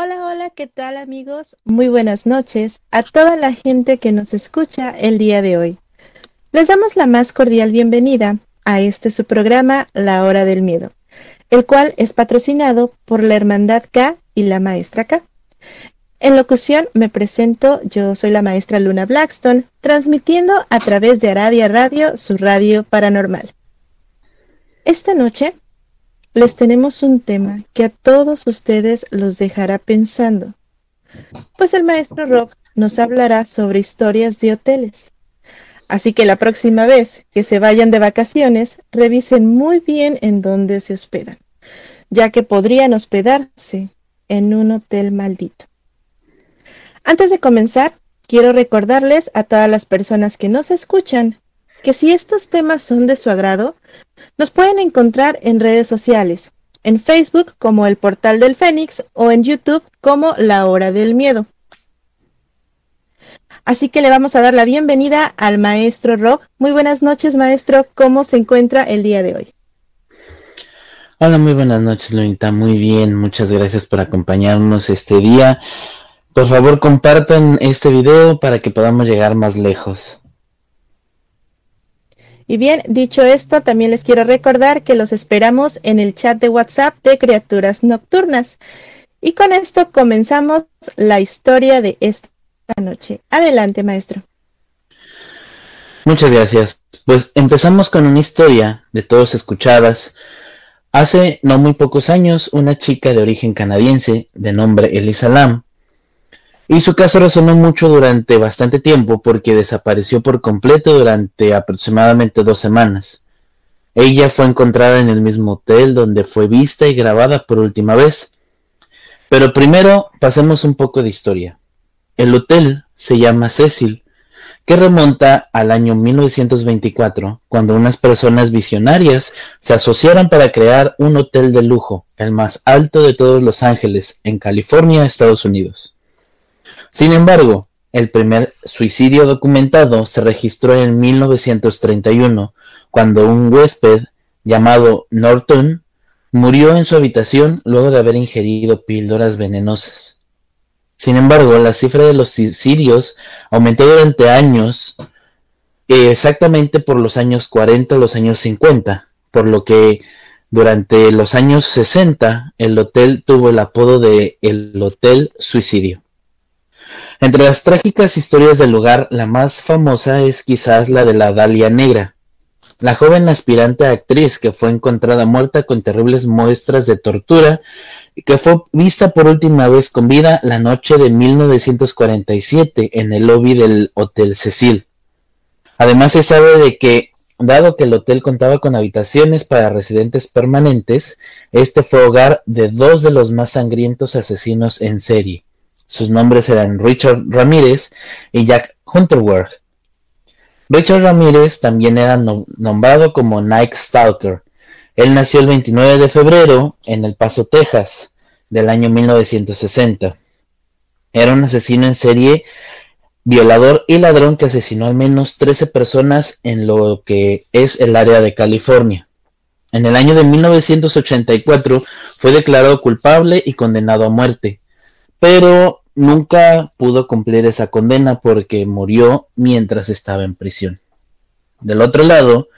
Hola, hola, ¿qué tal amigos? Muy buenas noches a toda la gente que nos escucha el día de hoy. Les damos la más cordial bienvenida a este su programa La Hora del Miedo, el cual es patrocinado por la Hermandad K y la Maestra K. En locución me presento, yo soy la maestra Luna Blackstone, transmitiendo a través de Aradia Radio, su radio paranormal. Esta noche les tenemos un tema que a todos ustedes los dejará pensando, pues el maestro Rob nos hablará sobre historias de hoteles. Así que la próxima vez que se vayan de vacaciones, revisen muy bien en dónde se hospedan, ya que podrían hospedarse en un hotel maldito. Antes de comenzar, quiero recordarles a todas las personas que nos escuchan que si estos temas son de su agrado, nos pueden encontrar en redes sociales, en Facebook como el Portal del Fénix o en YouTube como La Hora del Miedo. Así que le vamos a dar la bienvenida al maestro Rob. Muy buenas noches, maestro. ¿Cómo se encuentra el día de hoy? Hola, muy buenas noches, Lunita. Muy bien, muchas gracias por acompañarnos este día. Por favor, compartan este video para que podamos llegar más lejos. Y bien, dicho esto, también les quiero recordar que los esperamos en el chat de WhatsApp de Criaturas Nocturnas. Y con esto comenzamos la historia de esta noche. Adelante, maestro. Muchas gracias. Pues empezamos con una historia de todos escuchadas. Hace no muy pocos años, una chica de origen canadiense de nombre Elisa Lam y su caso resonó mucho durante bastante tiempo porque desapareció por completo durante aproximadamente dos semanas. Ella fue encontrada en el mismo hotel donde fue vista y grabada por última vez. Pero primero pasemos un poco de historia. El hotel se llama Cecil, que remonta al año 1924, cuando unas personas visionarias se asociaron para crear un hotel de lujo, el más alto de todos Los Ángeles, en California, Estados Unidos. Sin embargo, el primer suicidio documentado se registró en 1931, cuando un huésped llamado Norton murió en su habitación luego de haber ingerido píldoras venenosas. Sin embargo, la cifra de los suicidios aumentó durante años, eh, exactamente por los años 40 o los años 50, por lo que durante los años 60 el hotel tuvo el apodo de el Hotel Suicidio. Entre las trágicas historias del lugar, la más famosa es quizás la de la Dalia Negra, la joven aspirante actriz que fue encontrada muerta con terribles muestras de tortura y que fue vista por última vez con vida la noche de 1947 en el lobby del Hotel Cecil. Además se sabe de que, dado que el hotel contaba con habitaciones para residentes permanentes, este fue hogar de dos de los más sangrientos asesinos en serie. Sus nombres eran Richard Ramírez y Jack Hunterberg. Richard Ramírez también era no- nombrado como Night Stalker. Él nació el 29 de febrero en El Paso, Texas, del año 1960. Era un asesino en serie, violador y ladrón que asesinó al menos 13 personas en lo que es el área de California. En el año de 1984 fue declarado culpable y condenado a muerte, pero nunca pudo cumplir esa condena porque murió mientras estaba en prisión. Del otro lado,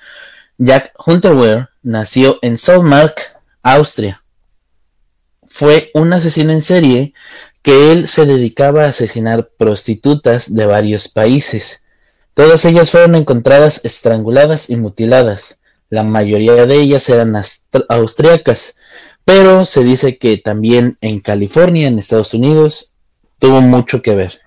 Jack Hunterwehr nació en Salzmark, Austria. Fue un asesino en serie que él se dedicaba a asesinar prostitutas de varios países. Todas ellas fueron encontradas estranguladas y mutiladas. La mayoría de ellas eran austriacas, pero se dice que también en California, en Estados Unidos, tuvo mucho que ver.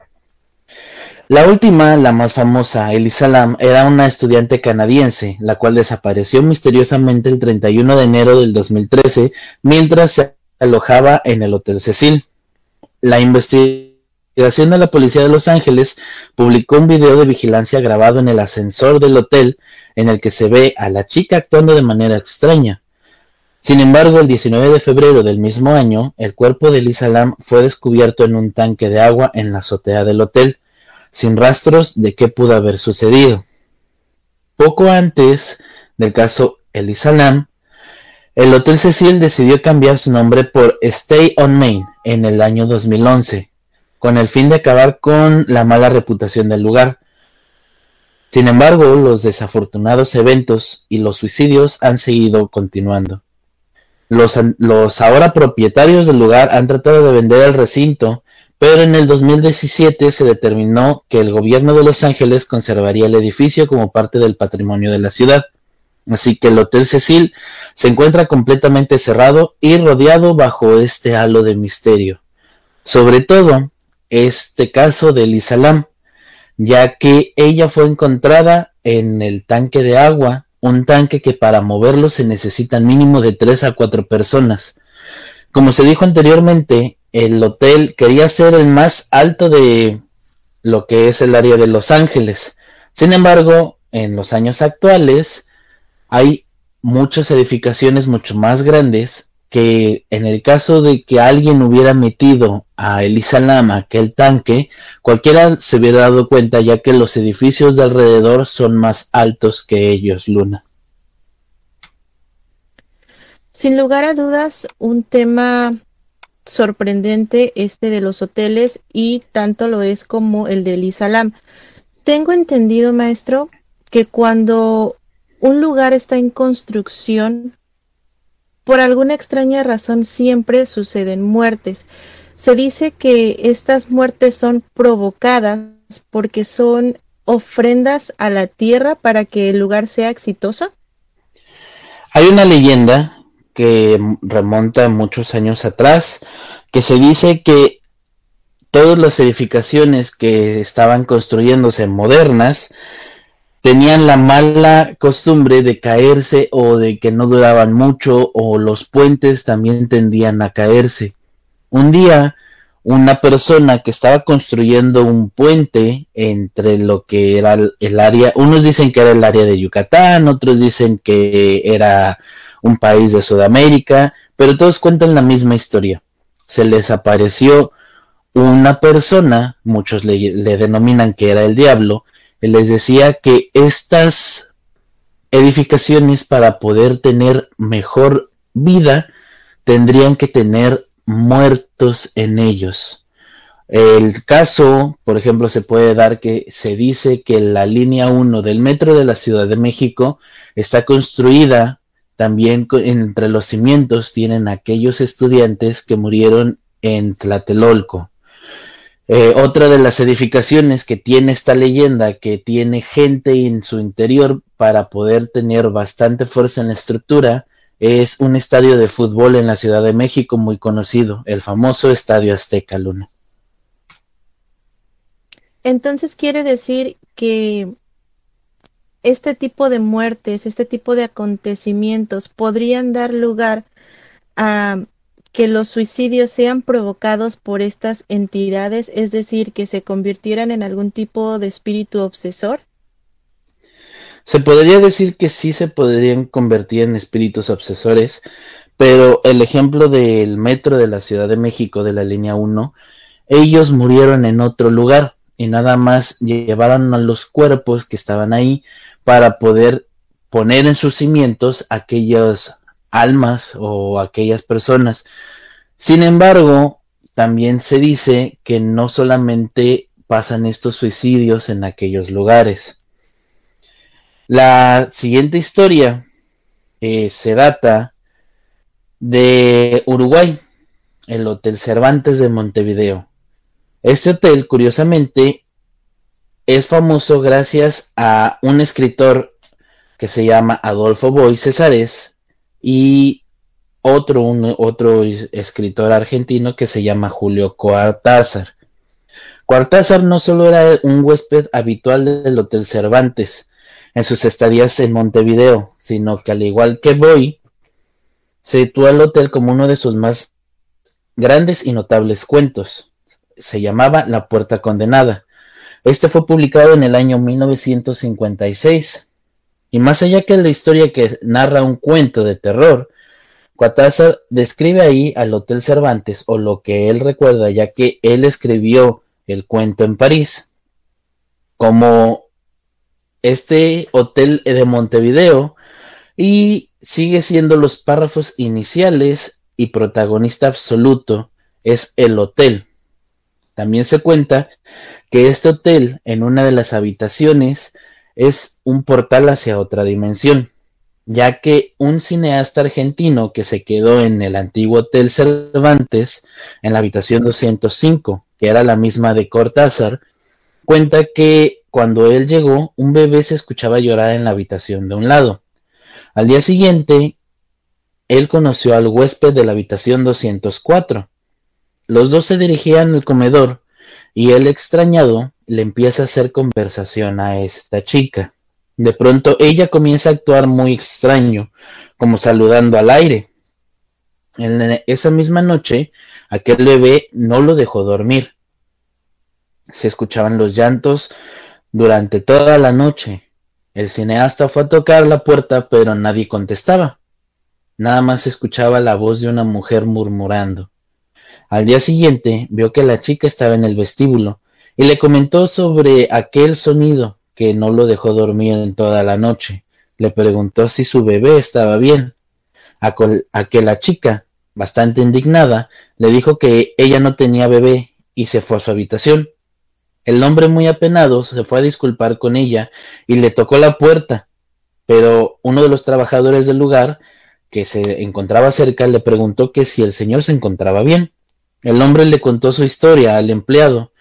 La última, la más famosa, Elisa Lam, era una estudiante canadiense, la cual desapareció misteriosamente el 31 de enero del 2013 mientras se alojaba en el Hotel Cecil. La investigación de la policía de Los Ángeles publicó un video de vigilancia grabado en el ascensor del hotel en el que se ve a la chica actuando de manera extraña. Sin embargo, el 19 de febrero del mismo año, el cuerpo de Elisa Lam fue descubierto en un tanque de agua en la azotea del hotel sin rastros de qué pudo haber sucedido. Poco antes del caso Elisa Lam, el Hotel Cecil decidió cambiar su nombre por Stay on Main en el año 2011, con el fin de acabar con la mala reputación del lugar. Sin embargo, los desafortunados eventos y los suicidios han seguido continuando. Los, los, ahora propietarios del lugar han tratado de vender el recinto pero en el 2017 se determinó que el gobierno de Los Ángeles conservaría el edificio como parte del patrimonio de la ciudad. Así que el Hotel Cecil se encuentra completamente cerrado y rodeado bajo este halo de misterio. Sobre todo, este caso de Lisa Lam, ya que ella fue encontrada en el tanque de agua, un tanque que para moverlo se necesitan mínimo de 3 a 4 personas. Como se dijo anteriormente, el hotel quería ser el más alto de lo que es el área de Los Ángeles. Sin embargo, en los años actuales hay muchas edificaciones mucho más grandes que en el caso de que alguien hubiera metido a Elisa Lama aquel tanque, cualquiera se hubiera dado cuenta ya que los edificios de alrededor son más altos que ellos, Luna. Sin lugar a dudas, un tema sorprendente este de los hoteles y tanto lo es como el del Isalam. Tengo entendido, maestro, que cuando un lugar está en construcción, por alguna extraña razón siempre suceden muertes. Se dice que estas muertes son provocadas porque son ofrendas a la tierra para que el lugar sea exitoso. Hay una leyenda que remonta muchos años atrás, que se dice que todas las edificaciones que estaban construyéndose modernas tenían la mala costumbre de caerse o de que no duraban mucho o los puentes también tendían a caerse. Un día una persona que estaba construyendo un puente entre lo que era el área, unos dicen que era el área de Yucatán, otros dicen que era un país de Sudamérica, pero todos cuentan la misma historia. Se les apareció una persona, muchos le, denominan que era el diablo, les decía que estas edificaciones para poder tener mejor vida tendrían que tener muertos en ellos. El caso, por ejemplo, se puede dar que se dice que la línea 1 del metro de la Ciudad de México está construida también entre los cimientos tienen aquellos estudiantes que murieron en Tlatelolco. Eh, otra de las edificaciones que tiene esta leyenda, que tiene gente en su interior para poder tener bastante fuerza en la estructura, es un estadio de fútbol en la Ciudad de México muy conocido, el famoso Estadio Azteca Luna. Entonces quiere decir que este tipo de muertes, este tipo de acontecimientos podrían dar lugar a que los suicidios sean provocados por estas entidades, es decir, que se convirtieran en algún tipo de espíritu obsesor? Se podría decir que sí se podrían convertir en espíritus obsesores, pero el ejemplo del metro de la Ciudad de México de la línea 1 ellos murieron en otro lugar y nada más llevaron a los cuerpos que estaban ahí para poder poner en sus cimientos aquellas almas o aquellas personas. Sin embargo, también se dice que no solamente pasan estos suicidios en aquellos lugares. La siguiente historia eh, se data de Uruguay, el Hotel Cervantes de Montevideo. Este hotel, curiosamente, es famoso gracias a un escritor que se llama Adolfo Boy Cesares y otro, otro escritor argentino que se llama Julio Coartázar. Coartázar no solo era un huésped habitual del Hotel Cervantes en sus estadías en Montevideo, sino que al igual que Boy, se situó al hotel como uno de sus más grandes y notables cuentos se llamaba La Puerta Condenada. Este fue publicado en el año 1956. Y más allá que la historia que narra un cuento de terror, Cuatázar describe ahí al Hotel Cervantes, o lo que él recuerda, ya que él escribió el cuento en París, como este hotel de Montevideo, y sigue siendo los párrafos iniciales y protagonista absoluto es el hotel. También se cuenta que este hotel, en una de las habitaciones, es un portal hacia otra dimensión, ya que un cineasta argentino que se quedó en el antiguo Hotel Cervantes, en la habitación 205, que era la misma de Cortázar, cuenta que cuando él llegó, un bebé se escuchaba llorar en la habitación de un lado. Al día siguiente, él conoció al huésped de la habitación 204, los dos se dirigían al comedor y el extrañado le empieza a hacer conversación a esta chica. De pronto ella comienza a actuar muy extraño, como saludando al aire. En esa misma noche, aquel bebé no lo dejó dormir. Se escuchaban los llantos durante toda la noche. El cineasta fue a tocar la puerta, pero nadie contestaba. Nada más escuchaba la voz de una mujer murmurando. Al día siguiente vio que la chica estaba en el vestíbulo y le comentó sobre aquel sonido que no lo dejó dormir en toda la noche. Le preguntó si su bebé estaba bien. A, que la chica, bastante indignada, le dijo que ella no tenía bebé y se fue a su habitación. El hombre muy apenado se fue a disculpar con ella y le tocó la puerta, pero uno de los trabajadores del lugar que se encontraba cerca le preguntó que si el señor se encontraba bien. El hombre le contó su historia al empleado,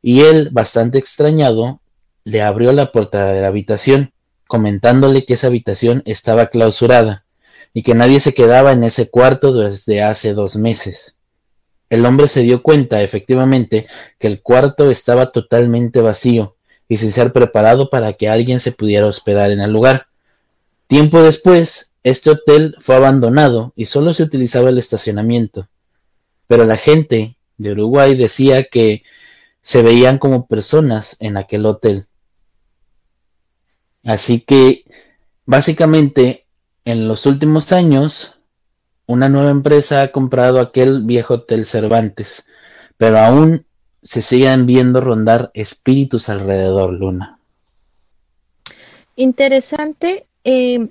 y él, bastante extrañado, le abrió la puerta de la habitación, comentándole que esa habitación estaba clausurada, y que nadie se quedaba en ese cuarto desde hace dos meses. El hombre se dio cuenta, efectivamente, que el cuarto estaba totalmente vacío, y sin ser preparado para que alguien se pudiera hospedar en el lugar. Tiempo después, este hotel fue abandonado y solo se utilizaba el estacionamiento pero la gente de Uruguay decía que se veían como personas en aquel hotel. Así que básicamente en los últimos años una nueva empresa ha comprado aquel viejo hotel Cervantes, pero aún se siguen viendo rondar espíritus alrededor, Luna. Interesante. Eh,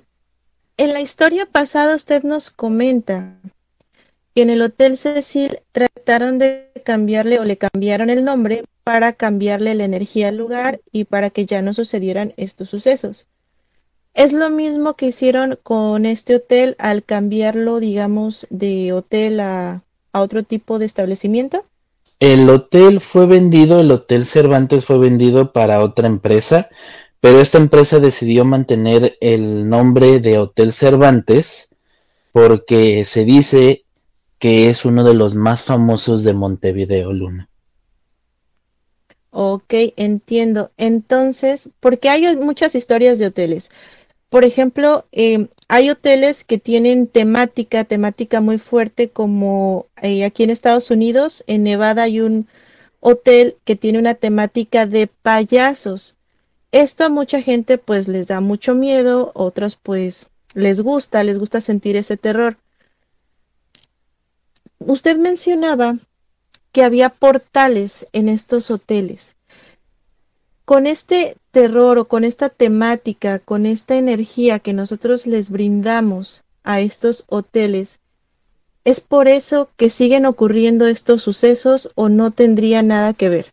en la historia pasada usted nos comenta en el Hotel Cecil trataron de cambiarle o le cambiaron el nombre para cambiarle la energía al lugar y para que ya no sucedieran estos sucesos. Es lo mismo que hicieron con este hotel al cambiarlo, digamos, de hotel a, a otro tipo de establecimiento. El hotel fue vendido, el Hotel Cervantes fue vendido para otra empresa, pero esta empresa decidió mantener el nombre de Hotel Cervantes porque se dice que es uno de los más famosos de Montevideo, Luna. Ok, entiendo. Entonces, porque hay muchas historias de hoteles. Por ejemplo, em, hay hoteles que tienen temática, temática muy fuerte, como eh, aquí en Estados Unidos, en Nevada hay un hotel que tiene una temática de payasos. Esto a mucha gente pues les da mucho miedo, otros pues les gusta, les gusta sentir ese terror usted mencionaba que había portales en estos hoteles. Con este terror o con esta temática, con esta energía que nosotros les brindamos a estos hoteles, ¿es por eso que siguen ocurriendo estos sucesos o no tendría nada que ver?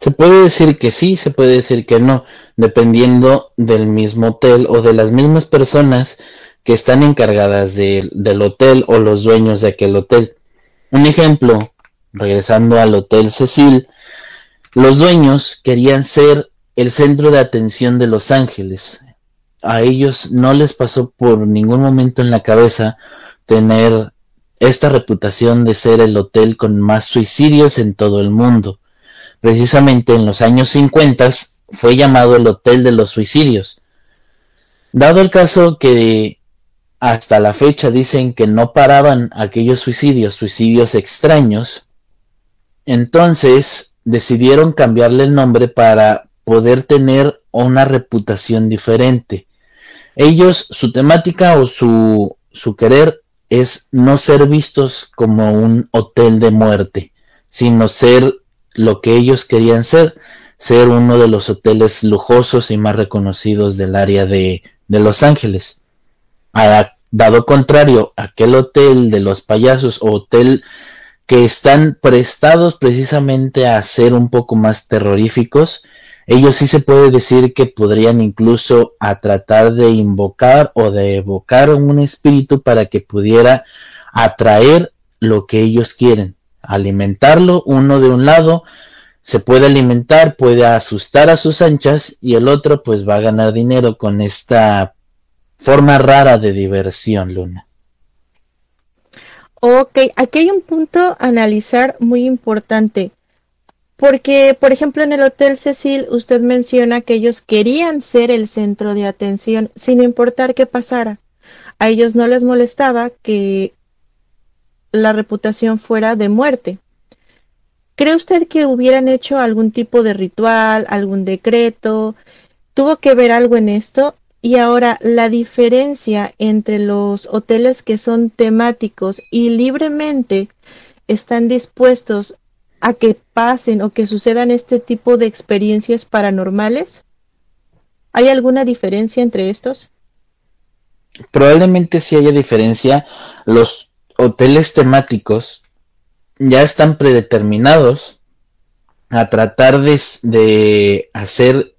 Se puede decir que sí, se puede decir que no, dependiendo del mismo hotel o de las mismas personas que están encargadas del hotel o los dueños de aquel hotel. Un ejemplo, regresando al Hotel Cecil, los dueños querían ser el centro de atención de Los Ángeles. A ellos no les pasó por ningún momento en la cabeza tener esta reputación de ser el hotel con más suicidios en todo el mundo. Precisamente en los años 50 fue llamado el Hotel de los Suicidios. Dado el caso que hasta la fecha dicen que no paraban aquellos suicidios, suicidios extraños, entonces decidieron cambiarle el nombre para poder tener una reputación diferente. Ellos, su temática o su, su querer es no ser vistos como un hotel de muerte, sino ser lo que ellos querían ser, ser uno de los hoteles lujosos y más reconocidos del área de, de Los Ángeles. A, dado contrario, aquel hotel de los payasos o hotel que están prestados precisamente a ser un poco más terroríficos, ellos sí se puede decir que podrían incluso a tratar de invocar o de evocar un espíritu para que pudiera atraer lo que ellos quieren. Alimentarlo, uno de un lado se puede alimentar, puede asustar a sus anchas y el otro pues va a ganar dinero con esta forma rara de diversión, Luna. Ok, aquí hay un punto a analizar muy importante. Porque, por ejemplo, en el Hotel Cecil, usted menciona que ellos querían ser el centro de atención sin importar qué pasara. A ellos no les molestaba que la reputación fuera de muerte. ¿Cree usted que hubieran hecho algún tipo de ritual, algún decreto? ¿Tuvo que ver algo en esto? Y ahora, la diferencia entre los hoteles que son temáticos y libremente están dispuestos a que pasen o que sucedan este tipo de experiencias paranormales? ¿Hay alguna diferencia entre estos? Probablemente sí haya diferencia. Los hoteles temáticos ya están predeterminados a tratar de, hacer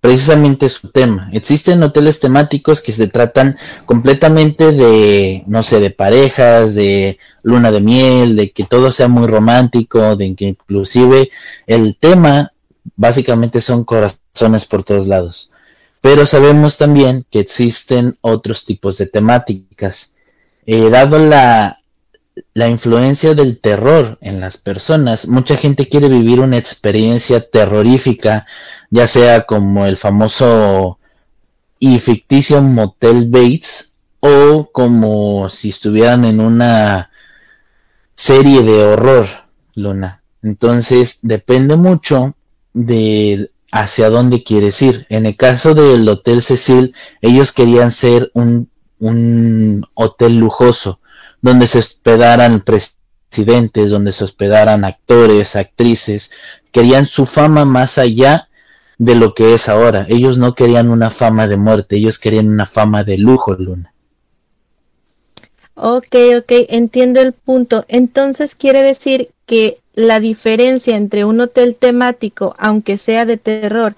precisamente su tema. Existen hoteles temáticos que se tratan completamente de, no sé, de parejas, de luna de miel, de que todo sea muy romántico, de que inclusive el tema básicamente son corazones por todos lados. Pero sabemos también que existen otros tipos de temáticas. Eh, dado la, la influencia del terror en las personas, mucha gente quiere vivir una experiencia terrorífica, ya sea como el famoso y ficticio Motel Bates o como si estuvieran en una serie de horror, Luna. Entonces depende mucho de hacia dónde quieres ir. En el caso del Hotel Cecil, ellos querían ser un un hotel lujoso donde se hospedaran presidentes, donde se hospedaran actores, actrices, querían su fama más allá de lo que es ahora. Ellos no querían una fama de muerte, ellos querían una fama de lujo, Luna. Ok, ok, entiendo el punto. Entonces quiere decir que la diferencia entre un hotel temático, aunque sea de terror,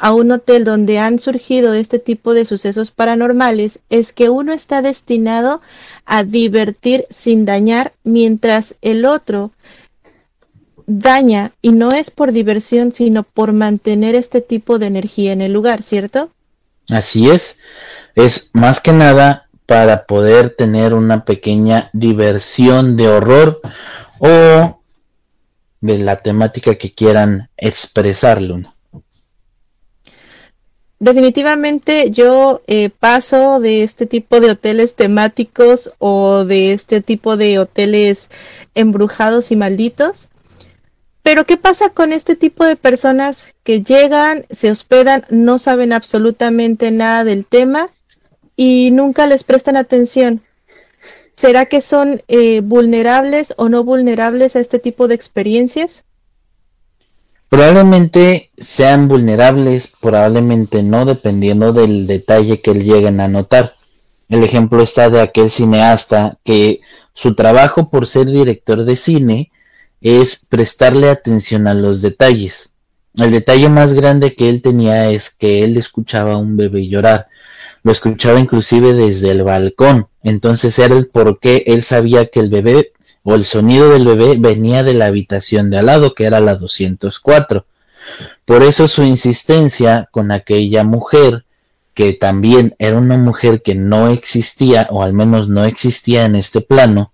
a un hotel donde han surgido este tipo de sucesos paranormales es que uno está destinado a divertir sin dañar, mientras el otro daña y no es por diversión, sino por mantener este tipo de energía en el lugar, ¿cierto? Así es. Es más que nada para poder tener una pequeña diversión de horror o de la temática que quieran expresarlo. Definitivamente yo eh, paso de este tipo de hoteles temáticos o de este tipo de hoteles embrujados y malditos. Pero ¿qué pasa con este tipo de personas que llegan, se hospedan, no saben absolutamente nada del tema y nunca les prestan atención? ¿Será que son eh, vulnerables o no vulnerables a este tipo de experiencias? Probablemente sean vulnerables, probablemente no, dependiendo del detalle que lleguen a notar. El ejemplo está de aquel cineasta que su trabajo por ser director de cine es prestarle atención a los detalles. El detalle más grande que él tenía es que él escuchaba a un bebé llorar. Lo escuchaba inclusive desde el balcón. Entonces era el por qué él sabía que el bebé o el sonido del bebé venía de la habitación de al lado, que era la 204. Por eso su insistencia con aquella mujer que también era una mujer que no existía, o al menos no existía en este plano,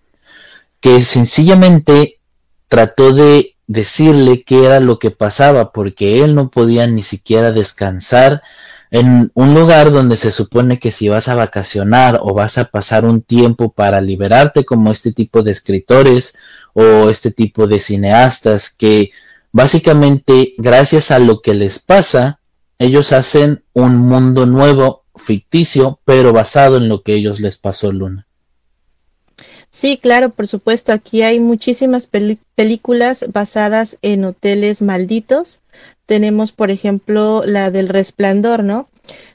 que sencillamente trató de decirle qué era lo que pasaba, porque él no podía ni siquiera descansar en un lugar donde se supone que si vas a vacacionar o vas a pasar un tiempo para liberarte como este tipo de escritores o este tipo de cineastas que básicamente gracias a lo que les pasa ellos hacen un mundo nuevo, ficticio, pero basado en lo que ellos les pasó, Luna. Sí, claro, por supuesto. Aquí hay muchísimas películas basadas en hoteles malditos. Tenemos, por ejemplo, la del Resplandor, ¿no?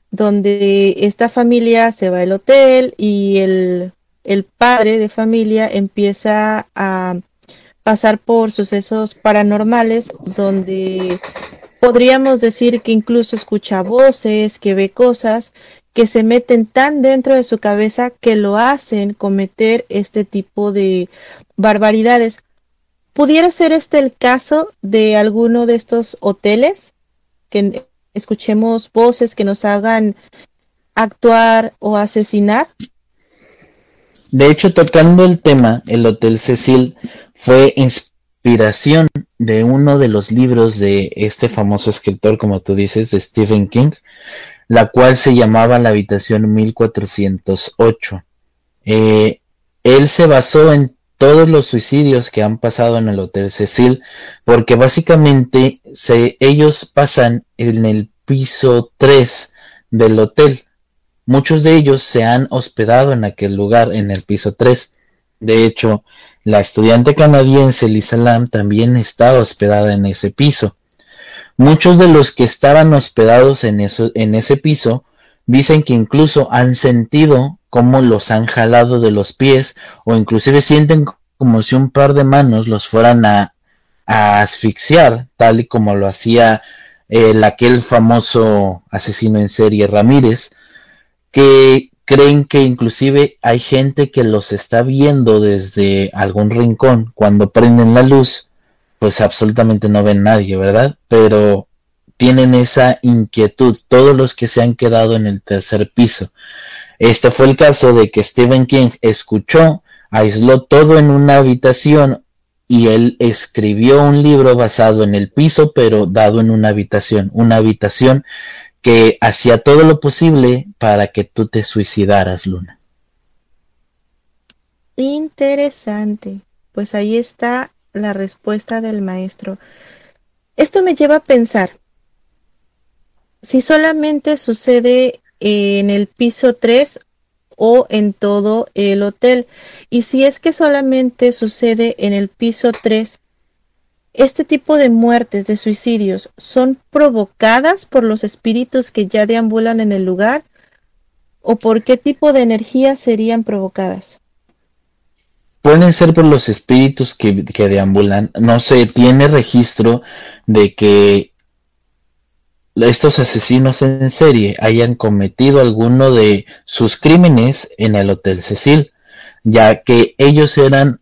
Donde esta familia se va al hotel y el, el padre de familia empieza a pasar por sucesos paranormales donde podríamos decir que incluso escucha voces, que ve cosas que se meten tan dentro de su cabeza que lo hacen cometer este tipo de barbaridades. ¿Pudiera ser este el caso de alguno de estos hoteles? Que escuchemos voces que nos hagan actuar o asesinar. De hecho, tocando el tema, el Hotel Cecil fue inspiración de uno de los libros de este famoso escritor, como tú dices, de Stephen King, la cual se llamaba La habitación 1408. Eh, él se basó en todos los suicidios que han pasado en el Hotel Cecil, porque básicamente ellos pasan en el piso 3 del hotel. Muchos de ellos se han hospedado en aquel lugar, en el piso 3. De hecho, la estudiante canadiense Lisa Lam también estaba hospedada en ese piso. Muchos de los que estaban hospedados en, en ese piso dicen que incluso han sentido cómo los han jalado de los pies o inclusive sienten como si un par de manos los fueran a, asfixiar, tal y como lo hacía el, aquel famoso asesino en serie Ramírez, que creen que inclusive hay gente que los está viendo desde algún rincón cuando prenden la luz, pues absolutamente no ven nadie, ¿verdad? Pero tienen esa inquietud, todos los que se han quedado en el tercer piso. Este fue el caso de que Stephen King escuchó, aisló todo en una habitación y él escribió un libro basado en el piso, pero dado en una habitación, una habitación que hacía todo lo posible para que tú te suicidaras, Luna. Interesante. Pues ahí está la respuesta del maestro. Esto me lleva a pensar, si solamente sucede en el piso 3 o en todo el hotel, y si es que solamente sucede en el piso 3, este tipo de muertes, de suicidios, son provocadas por los espíritus que ya deambulan en el lugar o por qué tipo de energía serían provocadas? Pueden ser por los espíritus que, deambulan. No se tiene registro de que estos asesinos en serie hayan cometido alguno de sus crímenes en el Hotel Cecil, ya que ellos eran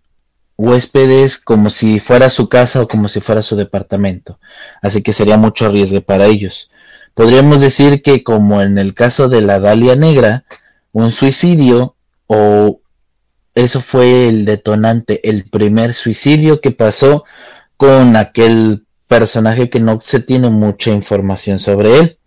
huéspedes como si fuera su casa o como si fuera su departamento, así que sería mucho riesgo para ellos. Podríamos decir que como en el caso de la Dalia Negra, un suicidio o eso fue el detonante, el primer suicidio que pasó con aquel personaje que no se tiene mucha información sobre él.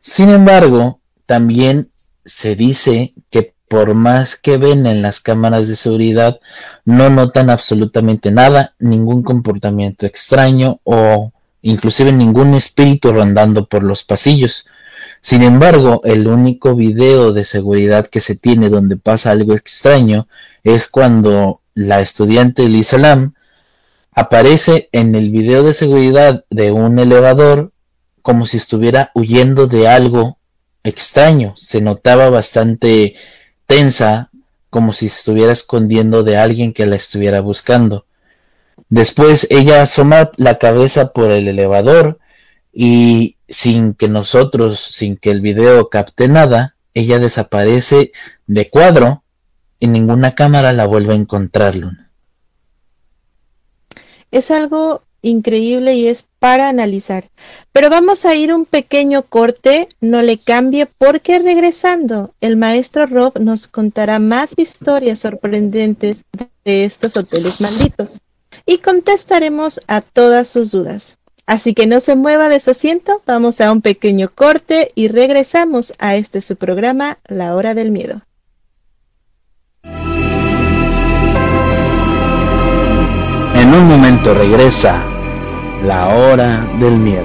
Sin embargo, también se dice que por más que ven en las cámaras de seguridad, no notan absolutamente nada, ningún comportamiento extraño o inclusive ningún espíritu rondando por los pasillos. Sin embargo, el único video de seguridad que se tiene donde pasa algo extraño es cuando la estudiante Lisa Lam aparece en el video de seguridad de un elevador como si estuviera huyendo de algo extraño. Se notaba bastante tensa, como si estuviera escondiendo de alguien que la estuviera buscando. Después ella asoma la cabeza por el elevador y sin que nosotros, sin que el video capte nada, ella desaparece de cuadro y ninguna cámara la vuelve a encontrarlo. Es algo increíble y es para analizar. Pero vamos a ir un pequeño corte, no le cambie porque regresando el maestro Rob nos contará más historias sorprendentes de estos hoteles malditos y contestaremos a todas sus dudas. Así que no se mueva de su asiento, vamos a un pequeño corte y regresamos a este su programa, La Hora del Miedo. En un momento regresa La Hora del Miedo.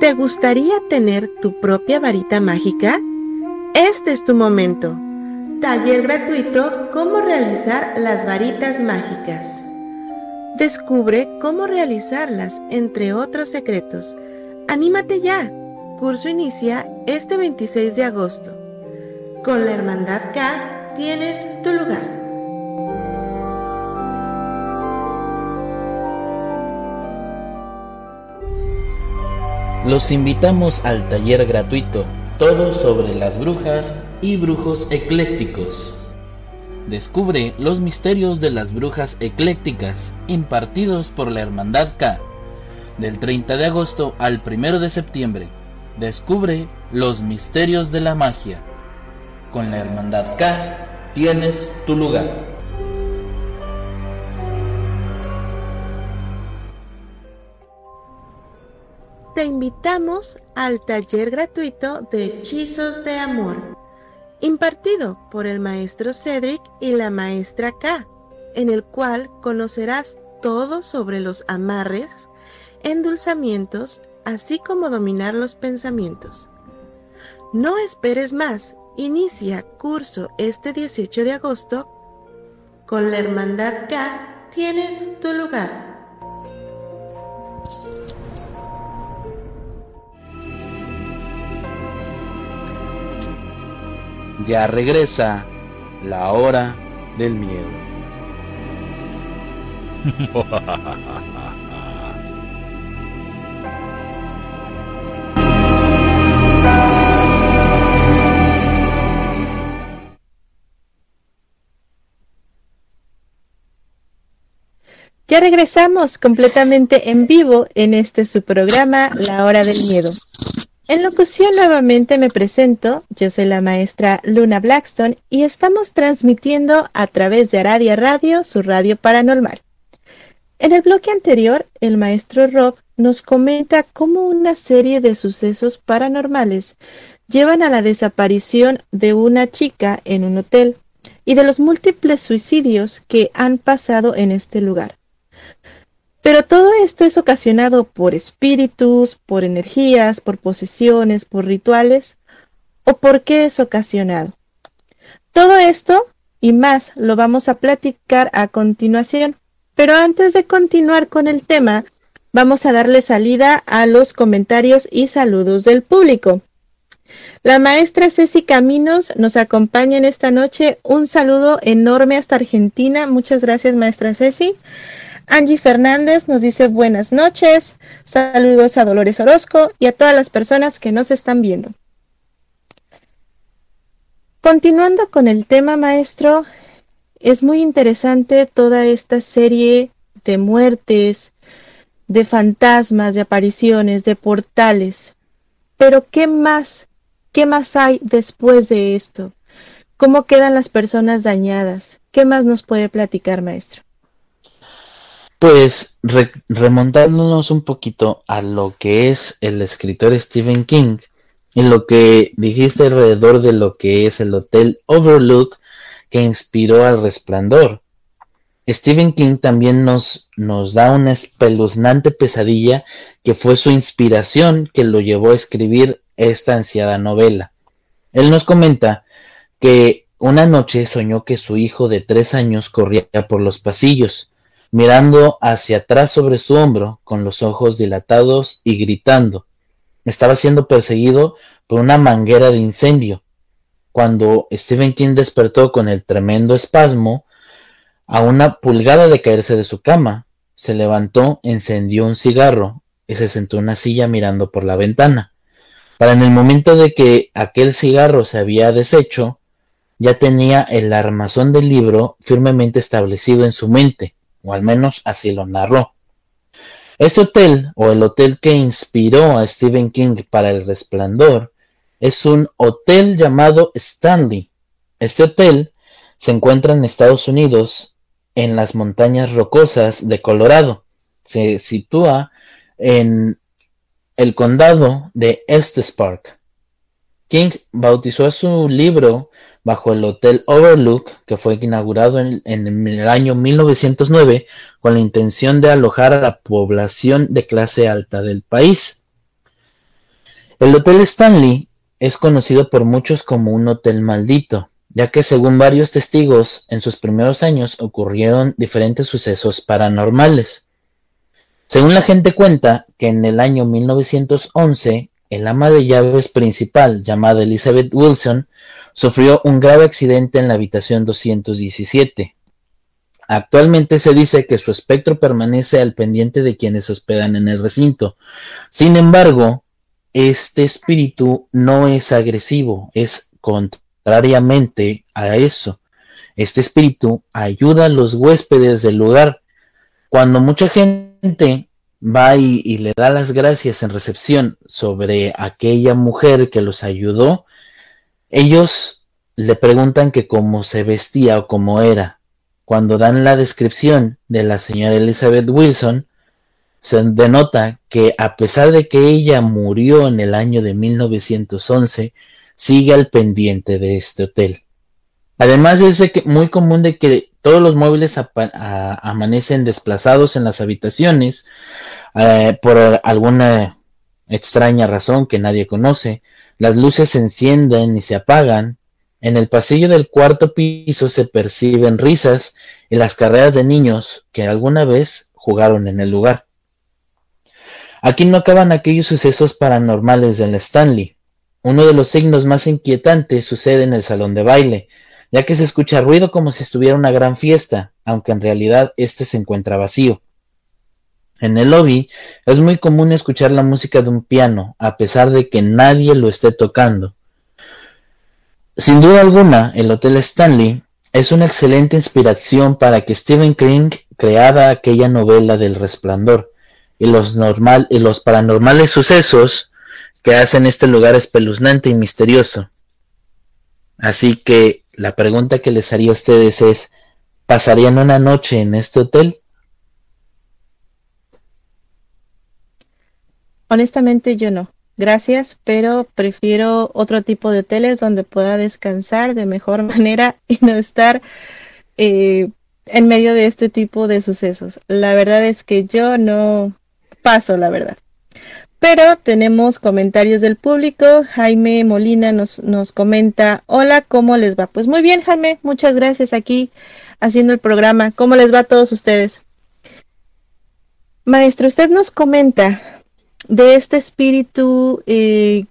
¿Te gustaría tener tu propia varita mágica? Este es tu momento. Taller gratuito Cómo realizar las varitas mágicas. Descubre cómo realizarlas, entre otros secretos. ¡Anímate ya! Curso inicia este 26 de agosto. Con la Hermandad K tienes tu lugar. Los invitamos al taller gratuito, todo sobre las brujas y brujos eclécticos. Descubre los misterios de las brujas eclécticas impartidos por la Hermandad K. Del 30 de agosto al 1 de septiembre. Descubre los misterios de la magia. Con la Hermandad K tienes tu lugar. te invitamos al taller gratuito de hechizos de amor, impartido por el maestro Cedric y la maestra K, en el cual conocerás todo sobre los amarres, endulzamientos, así como dominar los pensamientos. No esperes más, inicia curso este 18 de agosto. Con la Hermandad K tienes tu lugar. Ya regresa la hora del miedo. Ya regresamos completamente en vivo en este su programa La Hora del Miedo. En locución nuevamente me presento, yo soy la maestra Luna Blackstone y estamos transmitiendo a través de Aradia Radio, su radio paranormal. En el bloque anterior, el maestro Rob nos comenta cómo una serie de sucesos paranormales llevan a la desaparición de una chica en un hotel y de los múltiples suicidios que han pasado en este lugar. Pero todo esto es ocasionado por espíritus, por energías, por posesiones, por rituales. ¿O por qué es ocasionado? Todo esto y más lo vamos a platicar a continuación. Pero antes de continuar con el tema, vamos a darle salida a los comentarios y saludos del público. La maestra Ceci Caminos nos acompaña en esta noche. Un saludo enorme hasta Argentina. Muchas gracias, maestra Ceci. Angie Fernández nos dice buenas noches, saludos a Dolores Orozco y a todas las personas que nos están viendo. Continuando con el tema maestro, es muy interesante toda esta serie de muertes, de fantasmas, de apariciones, de portales. Pero ¿qué más? ¿Qué más hay después de esto? ¿Cómo quedan las personas dañadas? ¿Qué más nos puede platicar, maestro? Pues remontándonos un poquito a lo que es el escritor Stephen King y lo que dijiste alrededor de lo que es el Hotel Overlook que inspiró al resplandor. Stephen King también nos, nos da una espeluznante pesadilla que fue su inspiración que lo llevó a escribir esta ansiada novela. Él nos comenta que una noche soñó que su hijo de tres años corría por los pasillos, mirando hacia atrás sobre su hombro, con los ojos dilatados y gritando. Estaba siendo perseguido por una manguera de incendio. Cuando Stephen King despertó con el tremendo espasmo, a una pulgada de caerse de su cama, se levantó, encendió un cigarro y se sentó en una silla mirando por la ventana. Para en el momento de que aquel cigarro se había deshecho, ya tenía el armazón del libro firmemente establecido en su mente, o al menos así lo narró. Este hotel, o el hotel que inspiró a Stephen King para El Resplandor, es un hotel llamado Stanley. Este hotel se encuentra en Estados Unidos en las montañas rocosas de Colorado. Se sitúa en el condado de Estes Park. King bautizó su libro bajo el Hotel Overlook, que fue inaugurado en, en, el año 1909 con la intención de alojar a la población de clase alta del país. El Hotel Stanley es conocido por muchos como un hotel maldito, ya que según varios testigos, en sus primeros años ocurrieron diferentes sucesos paranormales. Según la gente cuenta que en el año 1911, el ama de llaves principal, llamada Elizabeth Wilson, sufrió un grave accidente en la habitación 217. Actualmente se dice que su espectro permanece al pendiente de quienes hospedan en el recinto. Sin embargo, este espíritu no es agresivo, es contra Contrariamente a eso, este espíritu ayuda a los huéspedes del lugar. Cuando mucha gente va y, le da las gracias en recepción sobre aquella mujer que los ayudó, ellos le preguntan que cómo se vestía o cómo era. Cuando dan la descripción de la señora Elizabeth Wilson, se denota que a pesar de que ella murió en el año de 1911, sigue al pendiente de este hotel. Además es muy común de que todos los muebles amanecen desplazados en las habitaciones eh, por alguna extraña razón que nadie conoce. Las luces se encienden y se apagan. En el pasillo del cuarto piso se perciben risas y las carreras de niños que alguna vez jugaron en el lugar. Aquí no acaban aquellos sucesos paranormales del Stanley. Uno de los signos más inquietantes sucede en el salón de baile, ya que se escucha ruido como si estuviera una gran fiesta, aunque en realidad éste se encuentra vacío. En el lobby es muy común escuchar la música de un piano, a pesar de que nadie lo esté tocando. Sin duda alguna, el Hotel Stanley es una excelente inspiración para que Stephen King creara aquella novela del resplandor, y los, y los paranormales sucesos que hacen este lugar espeluznante y misterioso. Así que la pregunta que les haría a ustedes es, ¿pasarían una noche en este hotel? Honestamente yo no. Gracias, pero prefiero otro tipo de hoteles donde pueda descansar de mejor manera y no estar eh, en medio de este tipo de sucesos. La verdad es que yo no paso, la verdad. Pero tenemos comentarios del público. Jaime Molina nos, nos comenta, hola, ¿cómo les va? Pues muy bien, Jaime, muchas gracias aquí haciendo el programa. ¿Cómo les va a todos ustedes? Maestro, usted nos comenta de este espíritu eh,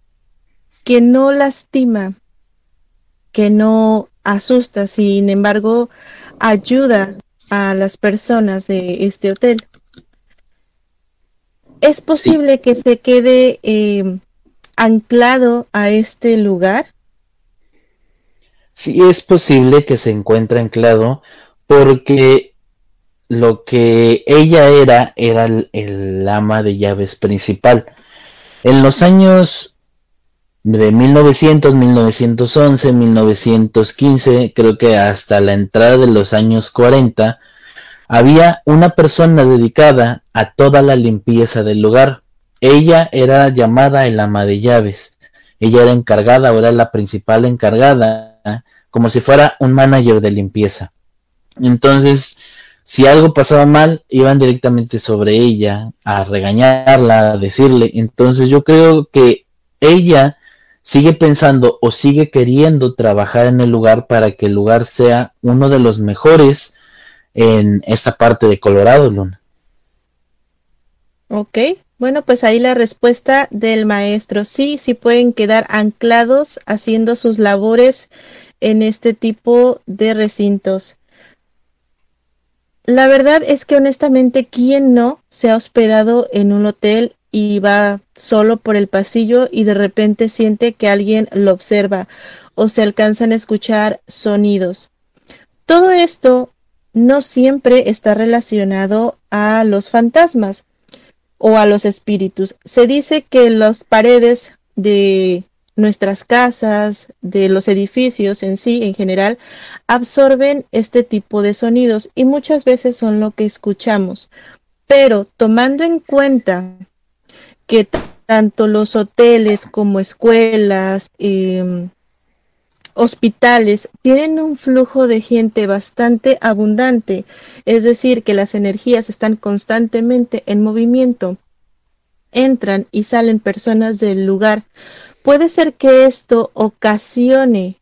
que no lastima, que no asusta, sin embargo, ayuda a las personas de este hotel. ¿Es posible que se quede em, anclado a este lugar? Sí, es posible que se encuentre anclado porque lo que ella era era el, ama de llaves principal. En los años de 1900, 1911, 1915, creo que hasta la entrada de los años 40, había una persona dedicada a toda la limpieza del lugar. Ella era llamada el ama de llaves. Ella era encargada o era la principal encargada, como si fuera un manager de limpieza. Entonces, si algo pasaba mal, iban directamente sobre ella a regañarla, a decirle. Entonces yo creo que ella sigue pensando o sigue queriendo trabajar en el lugar para que el lugar sea uno de los mejores en esta parte de Colorado, Luna. Ok, bueno, pues ahí la respuesta del maestro. Sí, sí pueden quedar anclados haciendo sus labores en este tipo de recintos. La verdad es que honestamente, ¿quién no se ha hospedado en un hotel y va solo por el pasillo y de repente siente que alguien lo observa o se alcanzan a escuchar sonidos? Todo esto no siempre está relacionado a los fantasmas o a los espíritus. Se dice que las paredes de nuestras casas, de los edificios en sí, en general, absorben este tipo de sonidos y muchas veces son lo que escuchamos. Pero tomando en cuenta que tanto los hoteles como escuelas, em, hospitales tienen un flujo de gente bastante abundante, es decir, que las energías están constantemente en movimiento, entran y salen personas del lugar, ¿Puede ser que esto ocasione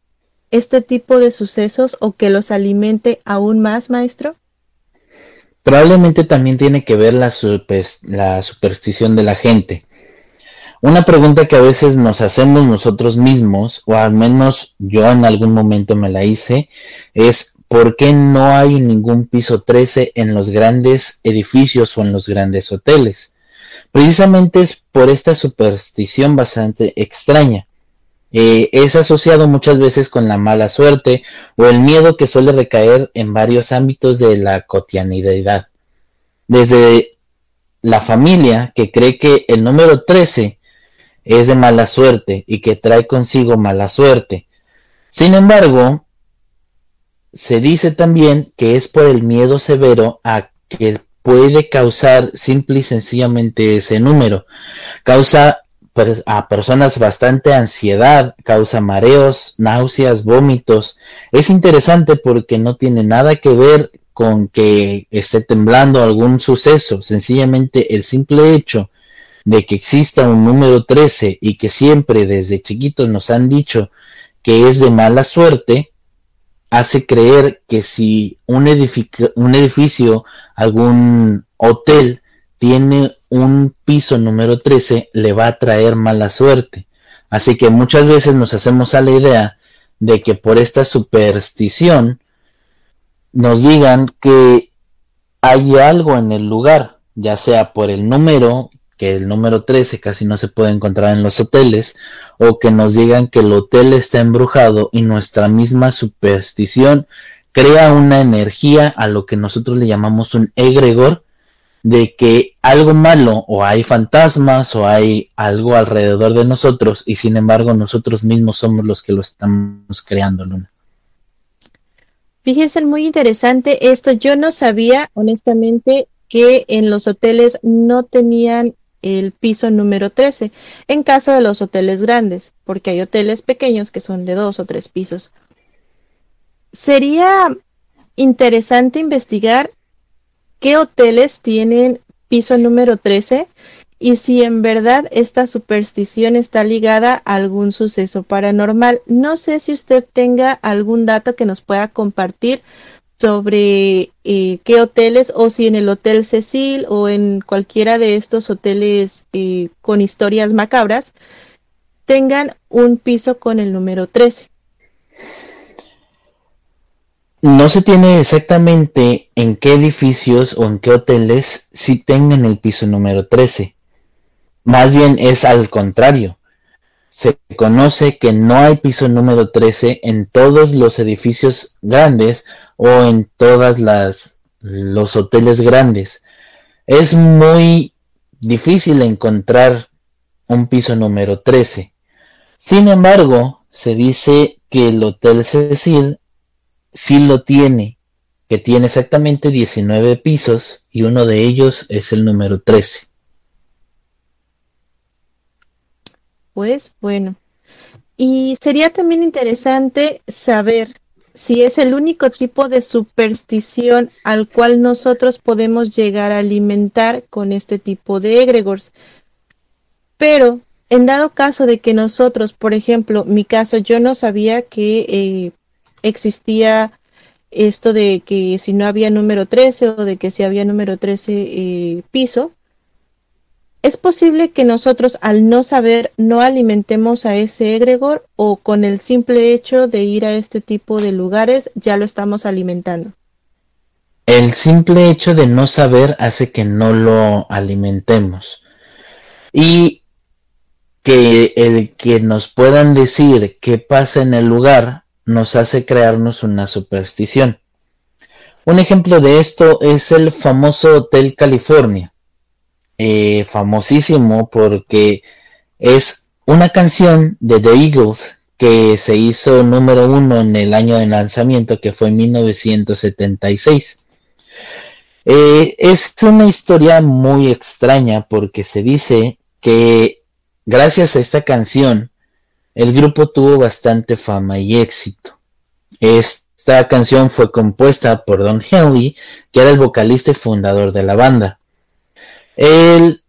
este tipo de sucesos o que los alimente aún más, maestro? Probablemente también tiene que ver la, la superstición de la gente. Una pregunta que a veces nos hacemos nosotros mismos, o al menos yo en algún momento me la hice, es ¿por qué no hay ningún piso 13 en los grandes edificios o en los grandes hoteles? Precisamente es por esta superstición bastante extraña. Eh, es asociado muchas veces con la mala suerte o el miedo que suele recaer en varios ámbitos de la cotidianidad. Desde la familia que cree que el número 13 es de mala suerte y que trae consigo mala suerte. Sin embargo, se dice también que es por el miedo severo a que puede causar simple y sencillamente ese número. Causa a personas bastante ansiedad, causa mareos, náuseas, vómitos. Es interesante porque no tiene nada que ver con que esté temblando algún suceso, sencillamente el simple hecho de que exista un número 13 y que siempre desde chiquitos nos han dicho que es de mala suerte, hace creer que si un, un edificio, algún hotel, tiene un piso número 13, le va a traer mala suerte. Así que muchas veces nos hacemos a la idea de que por esta superstición nos digan que hay algo en el lugar, ya sea por el número, que el número 13 casi no se puede encontrar en los hoteles, o que nos digan que el hotel está embrujado y nuestra misma superstición crea una energía a lo que nosotros le llamamos un egregor de que algo malo o hay fantasmas o hay algo alrededor de nosotros y sin embargo nosotros mismos somos los que lo estamos creando, Luna. Fíjense, muy interesante esto. Yo no sabía, honestamente, que en los hoteles no tenían el piso número 13, en caso de los hoteles grandes, porque hay hoteles pequeños que son de dos o tres pisos. Sería interesante investigar qué hoteles tienen piso número 13 y si en verdad esta superstición está ligada a algún suceso paranormal. No sé si usted tenga algún dato que nos pueda compartir sobre eh, qué hoteles o si en el Hotel Cecil o en cualquiera de estos hoteles eh, con historias macabras tengan un piso con el número 13. No se tiene exactamente en qué edificios o en qué hoteles si tengan el piso número 13. Más bien es al contrario se conoce que no hay piso número 13 en todos los edificios grandes o en todas las los hoteles grandes. Es muy difícil encontrar un piso número 13. Sin embargo, se dice que el Hotel Cecil sí lo tiene. que tiene exactamente 19 pisos y uno de ellos es el número 13. Pues bueno. Y sería también interesante saber si es el único tipo de superstición al cual nosotros podemos llegar a alimentar con este tipo de egregores. Pero en dado caso de que nosotros, por ejemplo, mi caso, yo no sabía que eh, existía esto de que si no había número 13 o de que si había número 13 eh, piso, ¿es posible que nosotros al no saber no alimentemos a ese egregor o con el simple hecho de ir a este tipo de lugares ya lo estamos alimentando? El simple hecho de no saber hace que no lo alimentemos. Y que el que nos puedan decir qué pasa en el lugar nos hace crearnos una superstición. Un ejemplo de esto es el famoso Hotel California, eh, famosísimo porque es una canción de The Eagles que se hizo número uno en el año de lanzamiento que fue en 1976. Eh, es una historia muy extraña porque se dice que gracias a esta canción el grupo tuvo bastante fama y éxito. Esta canción fue compuesta por Don Henley, que era el vocalista y fundador de la banda. El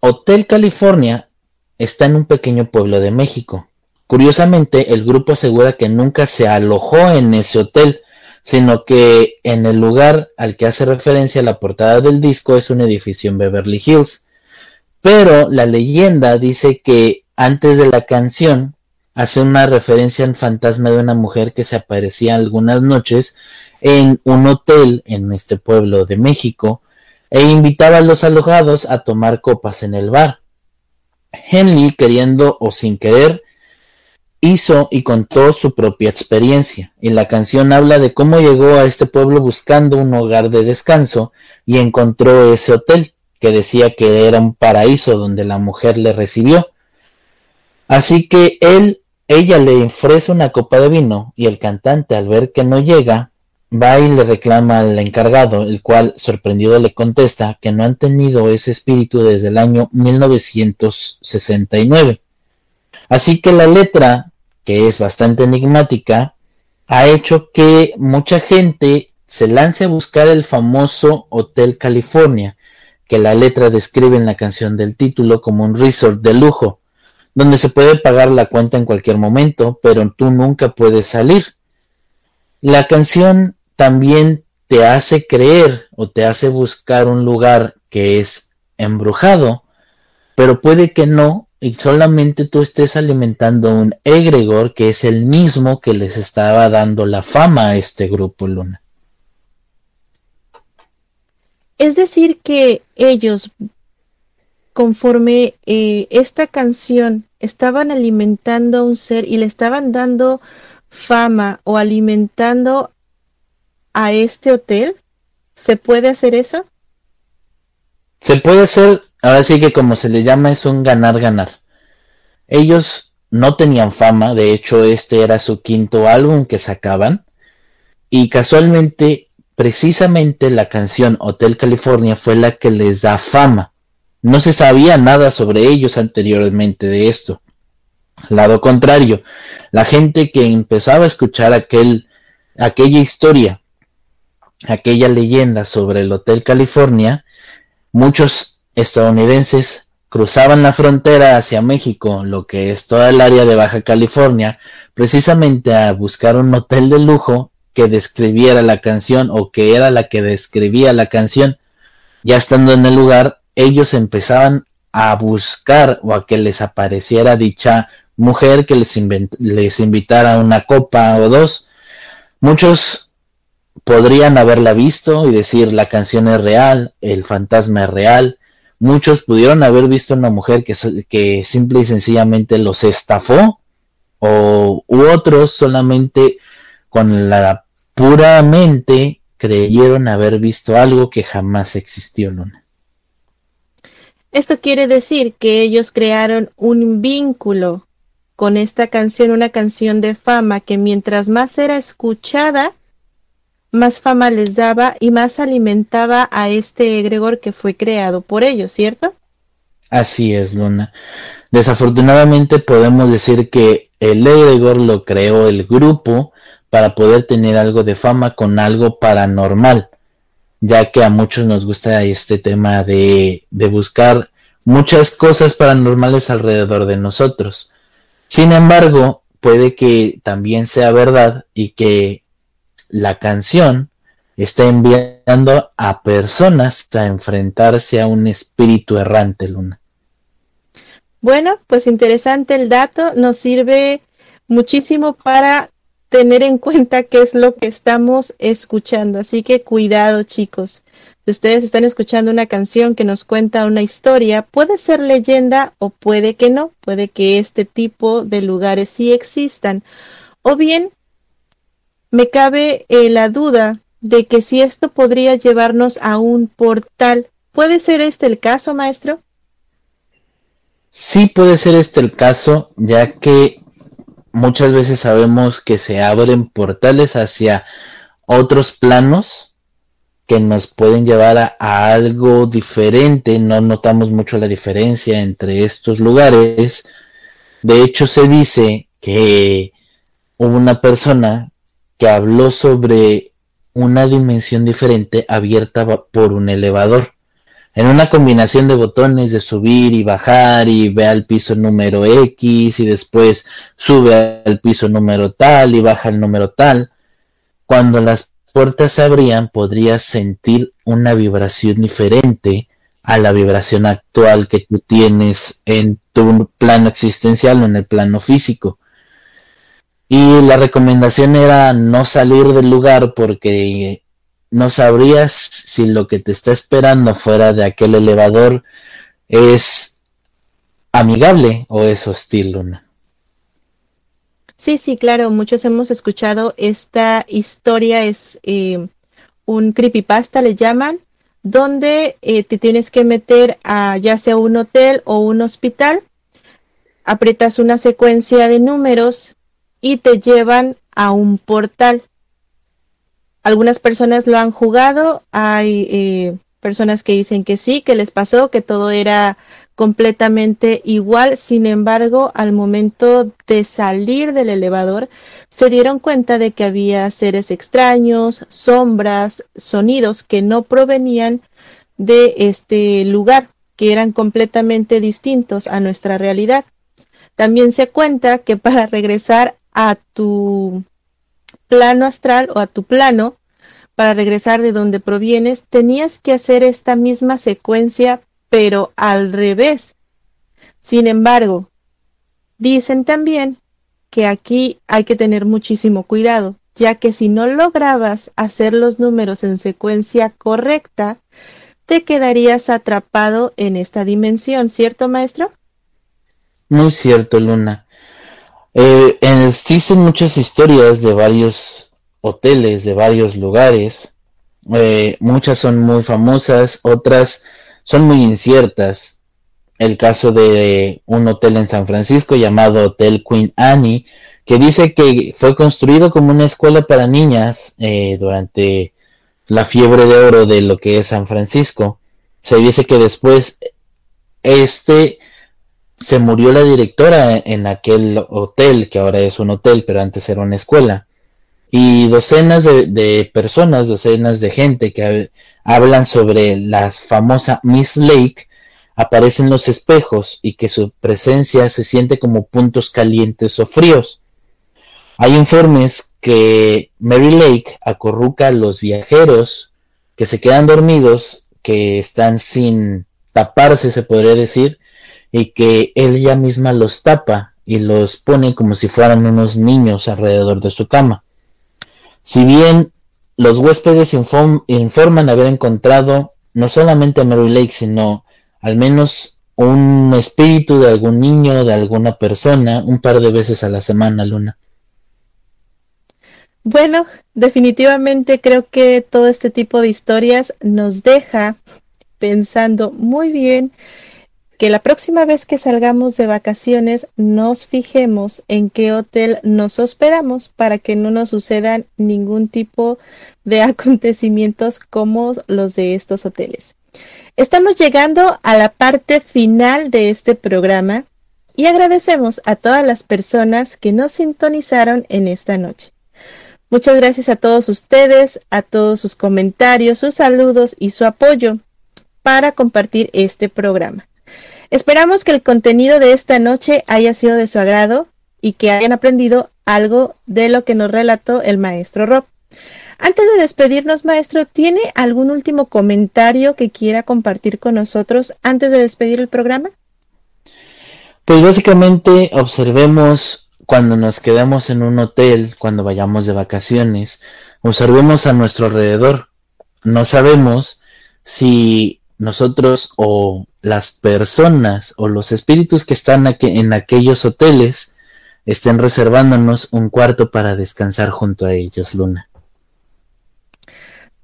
Hotel California está en un pequeño pueblo de México. Curiosamente, el grupo asegura que nunca se alojó en ese hotel, sino que en el lugar al que hace referencia la portada del disco es un edificio en Beverly Hills. Pero la leyenda dice que antes de la canción hace una referencia al fantasma de una mujer que se aparecía algunas noches en un hotel en este pueblo de México e invitaba a los alojados a tomar copas en el bar. Henley, queriendo o sin querer, hizo y contó su propia experiencia, y la canción habla de cómo llegó a este pueblo buscando un hogar de descanso y encontró ese hotel, que decía que era un paraíso donde la mujer le recibió, Así que él, ella le ofrece una copa de vino y el cantante al ver que no llega, va y le reclama al encargado, el cual sorprendido le contesta que no han tenido ese espíritu desde el año 1969. Así que la letra, que es bastante enigmática, ha hecho que mucha gente se lance a buscar el famoso Hotel California, que la letra describe en la canción del título como un resort de lujo, donde se puede pagar la cuenta en cualquier momento, pero tú nunca puedes salir. La canción también te hace creer o te hace buscar un lugar que es embrujado, pero puede que no, y solamente tú estés alimentando un egregor que es el mismo que les estaba dando la fama a este grupo Luna. Es decir, que ellos conforme eh, esta canción estaban alimentando a un ser y le estaban dando fama o alimentando a este hotel, ¿se puede hacer eso? Se puede hacer, ahora sí que como se le llama es un ganar-ganar. Ellos no tenían fama, de hecho este era su quinto álbum que sacaban y casualmente precisamente la canción Hotel California fue la que les da fama no se sabía nada sobre ellos anteriormente de esto. Lado contrario, la gente que empezaba a escuchar aquel, aquella historia, aquella leyenda sobre el Hotel California, muchos estadounidenses cruzaban la frontera hacia México, lo que es toda el área de Baja California, precisamente a buscar un hotel de lujo que describiera la canción o que era la que describía la canción. Ya estando en el lugar, ellos empezaban a buscar o a que les apareciera dicha mujer que les, les invitara una copa o dos. Muchos podrían haberla visto y decir la canción es real, el fantasma es real. Muchos pudieron haber visto una mujer que, simple y sencillamente los estafó o u otros solamente con la pura mente creyeron haber visto algo que jamás existió, Luna. Esto quiere decir que ellos crearon un vínculo con esta canción, una canción de fama que mientras más era escuchada, más fama les daba y más alimentaba a este egregor que fue creado por ellos, ¿cierto? Así es, Luna. Desafortunadamente podemos decir que el egregor lo creó el grupo para poder tener algo de fama con algo paranormal, ya que a muchos nos gusta este tema de, de buscar muchas cosas paranormales alrededor de nosotros. Sin embargo, puede que también sea verdad y que la canción está enviando a personas a enfrentarse a un espíritu errante, Luna. Bueno, pues interesante el dato, nos sirve muchísimo para tener en cuenta qué es lo que estamos escuchando, así que cuidado chicos. Si ustedes están escuchando una canción que nos cuenta una historia, puede ser leyenda o puede que no, puede que este tipo de lugares sí existan. O bien, me cabe eh, la duda de que si esto podría llevarnos a un portal. ¿Puede ser este el caso, maestro? Sí puede ser este el caso, ya que muchas veces sabemos que se abren portales hacia otros planos que nos pueden llevar a, algo diferente. No notamos mucho la diferencia entre estos lugares. De hecho, se dice que una persona que habló sobre una dimensión diferente abierta por un elevador. En una combinación de botones de subir y bajar y ve al piso número X y después sube al piso número tal y baja el número tal. Cuando las puertas se abrían, podrías sentir una vibración diferente a la vibración actual que tú tienes en tu plano existencial o en el plano físico. Y la recomendación era no salir del lugar porque no sabrías si lo que te está esperando fuera de aquel elevador es amigable o es hostil, Luna. Sí, sí, claro, muchos hemos escuchado esta historia, es eh, un creepypasta, le llaman, donde eh, te tienes que meter a ya sea un hotel o un hospital, aprietas una secuencia de números y te llevan a un portal. Algunas personas lo han jugado, hay eh, personas que dicen que sí, que les pasó, que todo era completamente igual. Sin embargo, al momento de salir del elevador, se dieron cuenta de que había seres extraños, sombras, sonidos que no provenían de este lugar, que eran completamente distintos a nuestra realidad. También se cuenta que para regresar a tu plano astral o a tu plano, para regresar de donde provienes, tenías que hacer esta misma secuencia pero al revés. Sin embargo, dicen también que aquí hay que tener muchísimo cuidado, ya que si no lograbas hacer los números en secuencia correcta, te quedarías atrapado en esta dimensión, ¿cierto, maestro? Muy cierto, Luna. Eh, existen muchas historias de varios hoteles, de varios lugares. Eh, muchas son muy famosas, otras son muy inciertas. El caso de un hotel en San Francisco llamado Hotel Queen Annie, que dice que fue construido como una escuela para niñas eh, durante la fiebre de oro de lo que es San Francisco. Se dice que después este se murió la directora en aquel hotel, que ahora es un hotel, pero antes era una escuela y docenas de, personas, docenas de gente que hablan sobre la famosa Miss Lake, aparecen los espejos y que su presencia se siente como puntos calientes o fríos. Hay informes que Mary Lake acorruca a los viajeros que se quedan dormidos, que están sin taparse, se podría decir, y que ella misma los tapa y los pone como si fueran unos niños alrededor de su cama. Si bien los huéspedes informan haber encontrado no solamente a Mary Lake, sino al menos un espíritu de algún niño, de alguna persona, un par de veces a la semana, Luna. Bueno, definitivamente creo que todo este tipo de historias nos deja pensando muy bien que la próxima vez que salgamos de vacaciones nos fijemos en qué hotel nos hospedamos para que no nos sucedan ningún tipo de acontecimientos como los de estos hoteles. Estamos llegando a la parte final de este programa y agradecemos a todas las personas que nos sintonizaron en esta noche. Muchas gracias a todos ustedes, a todos sus comentarios, sus saludos y su apoyo para compartir este programa. Esperamos que el contenido de esta noche haya sido de su agrado y que hayan aprendido algo de lo que nos relató el maestro Rob. Antes de despedirnos, maestro, ¿tiene algún último comentario que quiera compartir con nosotros antes de despedir el programa? Pues básicamente observemos cuando nos quedamos en un hotel, cuando vayamos de vacaciones, observemos a nuestro alrededor. No sabemos si nosotros o las personas o los espíritus que están en aquellos hoteles estén reservándonos un cuarto para descansar junto a ellos, Luna.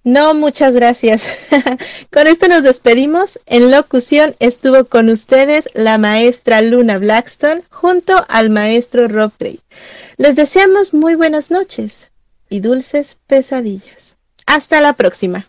No, muchas gracias. con esto nos despedimos. En locución estuvo con ustedes la maestra Luna Blackstone junto al maestro Rob Gray. Les deseamos muy buenas noches y dulces pesadillas. Hasta la próxima.